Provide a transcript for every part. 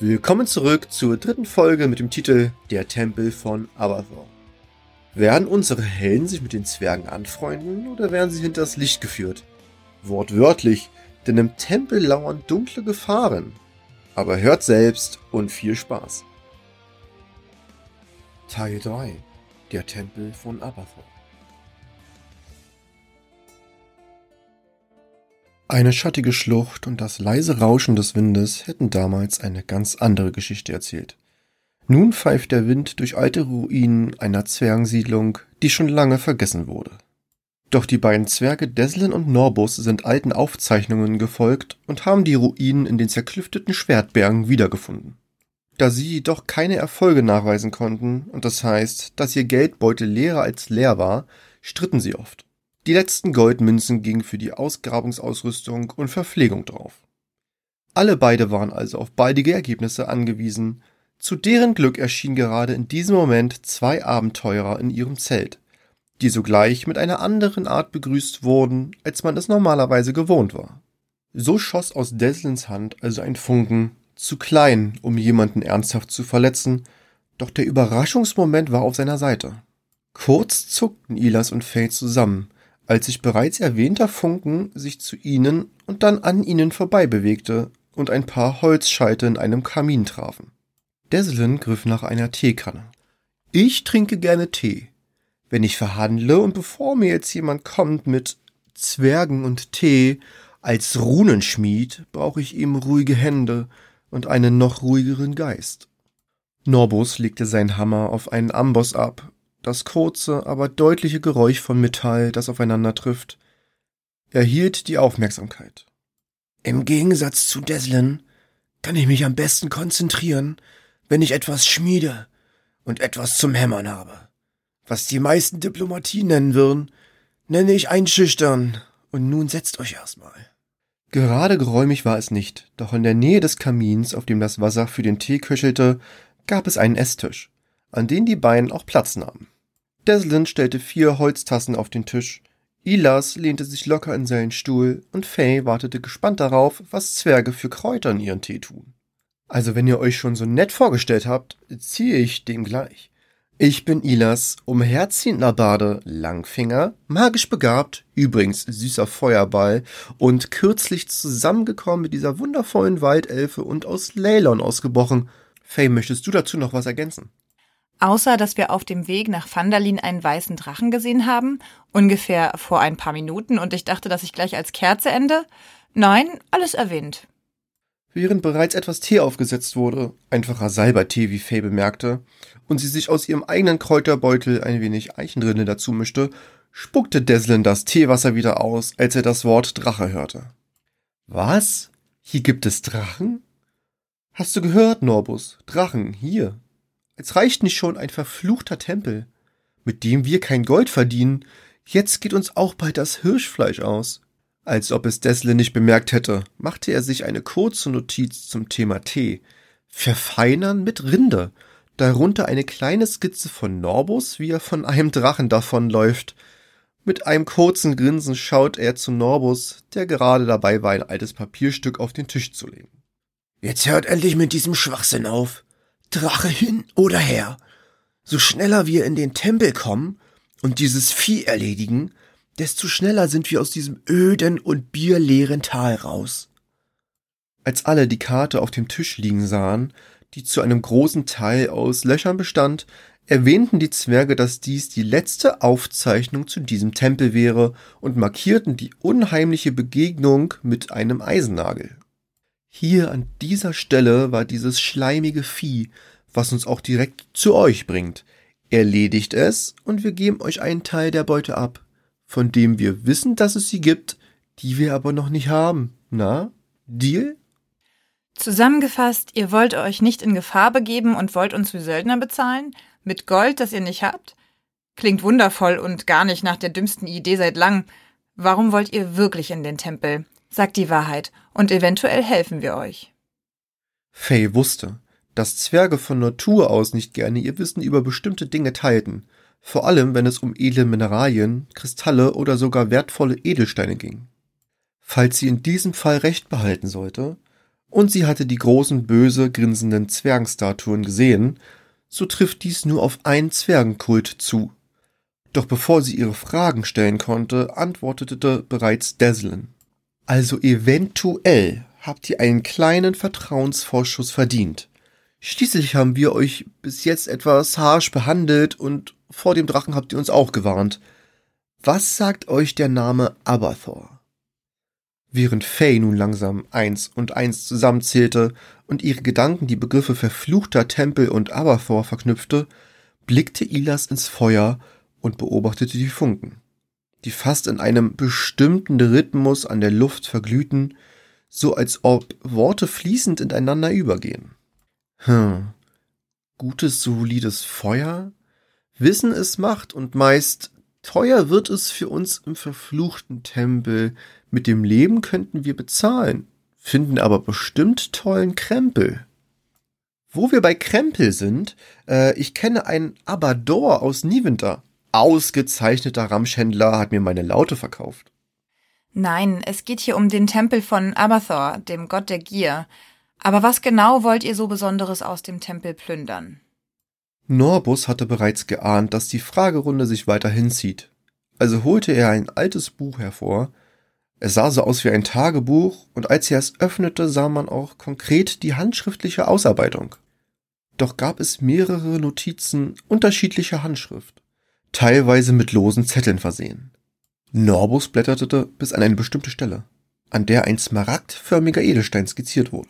Willkommen zurück zur dritten Folge mit dem Titel Der Tempel von Abathor. Werden unsere Helden sich mit den Zwergen anfreunden oder werden sie hinters Licht geführt? Wortwörtlich, denn im Tempel lauern dunkle Gefahren. Aber hört selbst und viel Spaß. Teil 3 Der Tempel von Abathor Eine schattige Schlucht und das leise Rauschen des Windes hätten damals eine ganz andere Geschichte erzählt. Nun pfeift der Wind durch alte Ruinen einer Zwergensiedlung, die schon lange vergessen wurde. Doch die beiden Zwerge Deslin und Norbus sind alten Aufzeichnungen gefolgt und haben die Ruinen in den zerklüfteten Schwertbergen wiedergefunden. Da sie jedoch keine Erfolge nachweisen konnten, und das heißt, dass ihr Geldbeutel leerer als leer war, stritten sie oft. Die letzten Goldmünzen gingen für die Ausgrabungsausrüstung und Verpflegung drauf. Alle beide waren also auf baldige Ergebnisse angewiesen. Zu deren Glück erschienen gerade in diesem Moment zwei Abenteurer in ihrem Zelt, die sogleich mit einer anderen Art begrüßt wurden, als man es normalerweise gewohnt war. So schoss aus Deslins Hand also ein Funken, zu klein, um jemanden ernsthaft zu verletzen, doch der Überraschungsmoment war auf seiner Seite. Kurz zuckten Ilas und Faye zusammen, als sich bereits erwähnter Funken sich zu ihnen und dann an ihnen vorbei bewegte und ein paar Holzscheite in einem Kamin trafen. Deslin griff nach einer Teekanne. Ich trinke gerne Tee. Wenn ich verhandle und bevor mir jetzt jemand kommt mit Zwergen und Tee als Runenschmied, brauche ich ihm ruhige Hände und einen noch ruhigeren Geist. Norbus legte seinen Hammer auf einen Amboss ab das kurze, aber deutliche Geräusch von Metall, das aufeinander trifft, erhielt die Aufmerksamkeit. Im Gegensatz zu Deslin kann ich mich am besten konzentrieren, wenn ich etwas schmiede und etwas zum Hämmern habe. Was die meisten Diplomatie nennen würden, nenne ich einschüchtern. Und nun setzt euch erstmal. Gerade geräumig war es nicht, doch in der Nähe des Kamins, auf dem das Wasser für den Tee köchelte, gab es einen Esstisch, an den die beiden auch Platz nahmen. Deslin stellte vier Holztassen auf den Tisch. Ilas lehnte sich locker in seinen Stuhl und Faye wartete gespannt darauf, was Zwerge für Kräuter in ihren Tee tun. Also wenn ihr euch schon so nett vorgestellt habt, ziehe ich dem gleich. Ich bin Ilas, umherziehender Bade, Langfinger, magisch begabt, übrigens süßer Feuerball und kürzlich zusammengekommen mit dieser wundervollen Waldelfe und aus Leylon ausgebrochen. Faye, möchtest du dazu noch was ergänzen? Außer, dass wir auf dem Weg nach Vandalin einen weißen Drachen gesehen haben, ungefähr vor ein paar Minuten, und ich dachte, dass ich gleich als Kerze ende. Nein, alles erwähnt. Während bereits etwas Tee aufgesetzt wurde, einfacher Salbertee, wie Faye bemerkte, und sie sich aus ihrem eigenen Kräuterbeutel ein wenig Eichendrinne dazu mischte, spuckte Deslin das Teewasser wieder aus, als er das Wort Drache hörte. Was? Hier gibt es Drachen? Hast du gehört, Norbus? Drachen, hier, es reicht nicht schon ein verfluchter Tempel, mit dem wir kein Gold verdienen, jetzt geht uns auch bald das Hirschfleisch aus. Als ob es Desle nicht bemerkt hätte, machte er sich eine kurze Notiz zum Thema Tee. Verfeinern mit Rinde, darunter eine kleine Skizze von Norbus, wie er von einem Drachen davonläuft. Mit einem kurzen Grinsen schaut er zu Norbus, der gerade dabei war, ein altes Papierstück auf den Tisch zu legen. Jetzt hört endlich mit diesem Schwachsinn auf. Drache hin oder her. So schneller wir in den Tempel kommen und dieses Vieh erledigen, desto schneller sind wir aus diesem öden und bierleeren Tal raus. Als alle die Karte auf dem Tisch liegen sahen, die zu einem großen Teil aus Löchern bestand, erwähnten die Zwerge, dass dies die letzte Aufzeichnung zu diesem Tempel wäre und markierten die unheimliche Begegnung mit einem Eisennagel. Hier an dieser Stelle war dieses schleimige Vieh, was uns auch direkt zu euch bringt. Erledigt es und wir geben euch einen Teil der Beute ab, von dem wir wissen, dass es sie gibt, die wir aber noch nicht haben. Na, Deal? Zusammengefasst, ihr wollt euch nicht in Gefahr begeben und wollt uns wie Söldner bezahlen? Mit Gold, das ihr nicht habt? Klingt wundervoll und gar nicht nach der dümmsten Idee seit langem. Warum wollt ihr wirklich in den Tempel? Sagt die Wahrheit und eventuell helfen wir euch. Faye wusste, dass Zwerge von Natur aus nicht gerne ihr Wissen über bestimmte Dinge teilten, vor allem wenn es um edle Mineralien, Kristalle oder sogar wertvolle Edelsteine ging. Falls sie in diesem Fall recht behalten sollte, und sie hatte die großen, böse, grinsenden Zwergenstatuen gesehen, so trifft dies nur auf einen Zwergenkult zu. Doch bevor sie ihre Fragen stellen konnte, antwortete bereits Deslin. Also eventuell habt ihr einen kleinen Vertrauensvorschuss verdient. Schließlich haben wir euch bis jetzt etwas harsch behandelt und vor dem Drachen habt ihr uns auch gewarnt. Was sagt euch der Name Abathor? Während Faye nun langsam eins und eins zusammenzählte und ihre Gedanken die Begriffe verfluchter Tempel und Abathor verknüpfte, blickte Ilas ins Feuer und beobachtete die Funken, die fast in einem bestimmten Rhythmus an der Luft verglühten, so als ob Worte fließend ineinander übergehen. Hm. Gutes, solides Feuer? Wissen es macht und meist teuer wird es für uns im verfluchten Tempel, mit dem Leben könnten wir bezahlen, finden aber bestimmt tollen Krempel. Wo wir bei Krempel sind, äh, ich kenne einen Abador aus Niewinter. Ausgezeichneter Ramschhändler hat mir meine Laute verkauft. Nein, es geht hier um den Tempel von Abathor, dem Gott der Gier. Aber was genau wollt ihr so Besonderes aus dem Tempel plündern? Norbus hatte bereits geahnt, dass die Fragerunde sich weiter hinzieht. Also holte er ein altes Buch hervor, es sah so aus wie ein Tagebuch, und als er es öffnete, sah man auch konkret die handschriftliche Ausarbeitung. Doch gab es mehrere Notizen unterschiedlicher Handschrift, teilweise mit losen Zetteln versehen. Norbus blätterte bis an eine bestimmte Stelle, an der ein smaragdförmiger Edelstein skizziert wurde.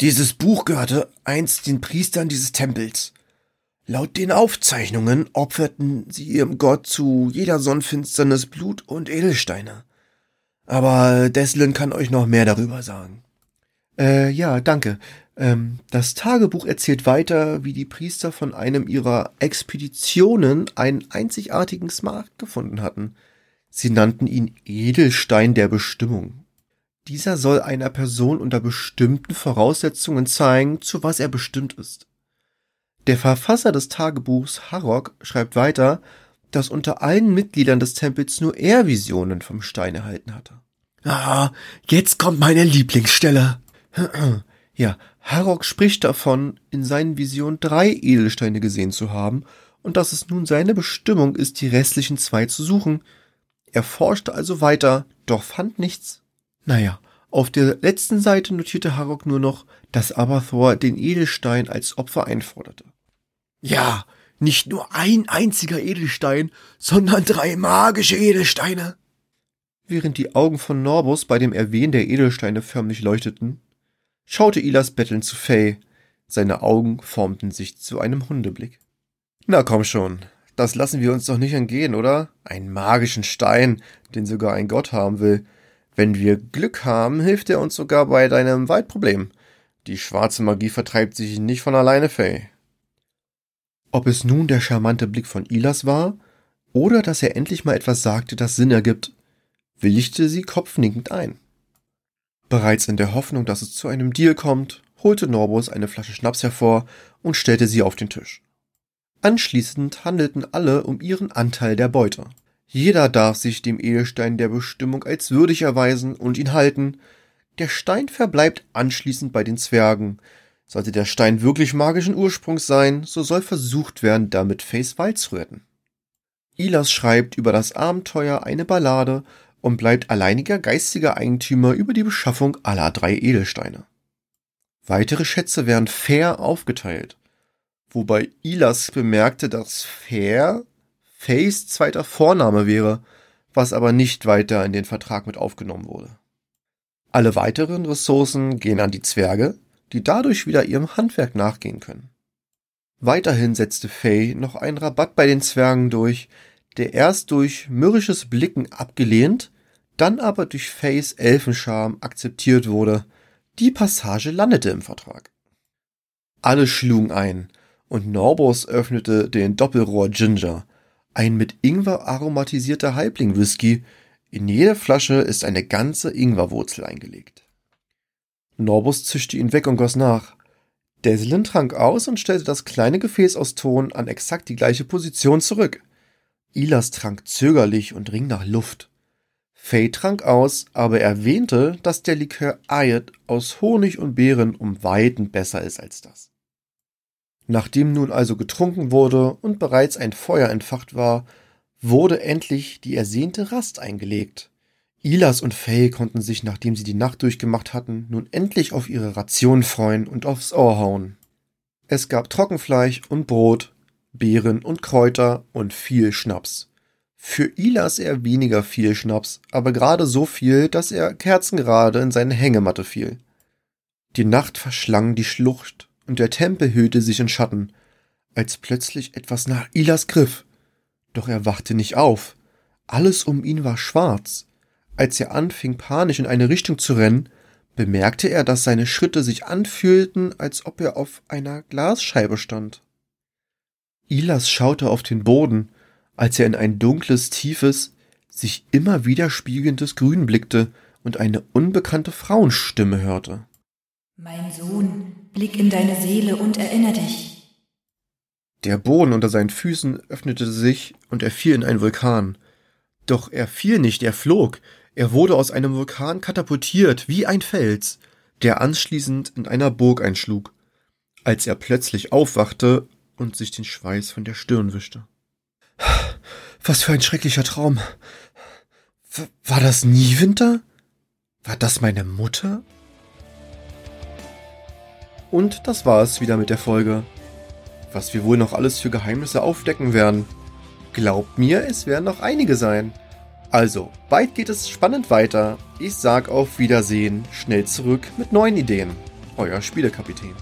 Dieses Buch gehörte einst den Priestern dieses Tempels. Laut den Aufzeichnungen opferten sie ihrem Gott zu jeder Sonnenfinsternis Blut und Edelsteine. Aber Deslin kann euch noch mehr darüber sagen. Äh, ja, danke. Ähm, das Tagebuch erzählt weiter, wie die Priester von einem ihrer Expeditionen einen einzigartigen Smart gefunden hatten. Sie nannten ihn Edelstein der Bestimmung. Dieser soll einer Person unter bestimmten Voraussetzungen zeigen, zu was er bestimmt ist. Der Verfasser des Tagebuchs, Harrock, schreibt weiter, dass unter allen Mitgliedern des Tempels nur er Visionen vom Stein erhalten hatte. Ah, jetzt kommt meine Lieblingsstelle. Ja, Harrock spricht davon, in seinen Visionen drei Edelsteine gesehen zu haben und dass es nun seine Bestimmung ist, die restlichen zwei zu suchen. Er forschte also weiter, doch fand nichts. Naja, auf der letzten Seite notierte Harrock nur noch, dass Abathor den Edelstein als Opfer einforderte. Ja, nicht nur ein einziger Edelstein, sondern drei magische Edelsteine. Während die Augen von Norbus bei dem Erwähnen der Edelsteine förmlich leuchteten, schaute Ilas bettelnd zu Faye. Seine Augen formten sich zu einem Hundeblick. Na komm schon, das lassen wir uns doch nicht entgehen, oder? Einen magischen Stein, den sogar ein Gott haben will. Wenn wir Glück haben, hilft er uns sogar bei deinem Waldproblem. Die schwarze Magie vertreibt sich nicht von alleine, Faye. Ob es nun der charmante Blick von Ilas war oder dass er endlich mal etwas sagte, das Sinn ergibt, willigte sie kopfnickend ein. Bereits in der Hoffnung, dass es zu einem Deal kommt, holte Norbus eine Flasche Schnaps hervor und stellte sie auf den Tisch. Anschließend handelten alle um ihren Anteil der Beute. Jeder darf sich dem Edelstein der Bestimmung als würdig erweisen und ihn halten. Der Stein verbleibt anschließend bei den Zwergen, sollte der Stein wirklich magischen Ursprungs sein, so soll versucht werden, damit Face Wald zu retten. Ilas schreibt über das Abenteuer eine Ballade und bleibt alleiniger geistiger Eigentümer über die Beschaffung aller drei Edelsteine. Weitere Schätze werden fair aufgeteilt, wobei Ilas bemerkte, dass fair Fays zweiter Vorname wäre, was aber nicht weiter in den Vertrag mit aufgenommen wurde. Alle weiteren Ressourcen gehen an die Zwerge, die dadurch wieder ihrem Handwerk nachgehen können. Weiterhin setzte Faye noch einen Rabatt bei den Zwergen durch, der erst durch mürrisches Blicken abgelehnt, dann aber durch Fays Elfenscham akzeptiert wurde. Die Passage landete im Vertrag. Alle schlugen ein, und Norbos öffnete den Doppelrohr Ginger, ein mit Ingwer aromatisierter Halbling-Whisky. In jeder Flasche ist eine ganze Ingwerwurzel eingelegt. Norbus zischte ihn weg und goss nach. Deslin trank aus und stellte das kleine Gefäß aus Ton an exakt die gleiche Position zurück. Ilas trank zögerlich und ring nach Luft. Faye trank aus, aber erwähnte, dass der Likör Ayat aus Honig und Beeren um Weiten besser ist als das. Nachdem nun also getrunken wurde und bereits ein Feuer entfacht war, wurde endlich die ersehnte Rast eingelegt. Ilas und Faye konnten sich, nachdem sie die Nacht durchgemacht hatten, nun endlich auf ihre Ration freuen und aufs Ohr hauen. Es gab Trockenfleisch und Brot, Beeren und Kräuter und viel Schnaps. Für Ilas eher weniger viel Schnaps, aber gerade so viel, dass er kerzengerade in seine Hängematte fiel. Die Nacht verschlang die Schlucht und der Tempel hüllte sich in Schatten, als plötzlich etwas nach Ilas griff. Doch er wachte nicht auf. Alles um ihn war schwarz. Als er anfing, panisch in eine Richtung zu rennen, bemerkte er, dass seine Schritte sich anfühlten, als ob er auf einer Glasscheibe stand. Ilas schaute auf den Boden, als er in ein dunkles, tiefes, sich immer wieder spiegelndes Grün blickte und eine unbekannte Frauenstimme hörte. Mein Sohn, blick in deine Seele und erinnere dich. Der Boden unter seinen Füßen öffnete sich und er fiel in einen Vulkan. Doch er fiel nicht, er flog, er wurde aus einem Vulkan katapultiert wie ein Fels, der anschließend in einer Burg einschlug, als er plötzlich aufwachte und sich den Schweiß von der Stirn wischte. Was für ein schrecklicher Traum. War das nie Winter? War das meine Mutter? Und das war es wieder mit der Folge. Was wir wohl noch alles für Geheimnisse aufdecken werden. Glaubt mir, es werden noch einige sein. Also, bald geht es spannend weiter. Ich sag auf Wiedersehen, schnell zurück mit neuen Ideen. Euer Spielekapitän.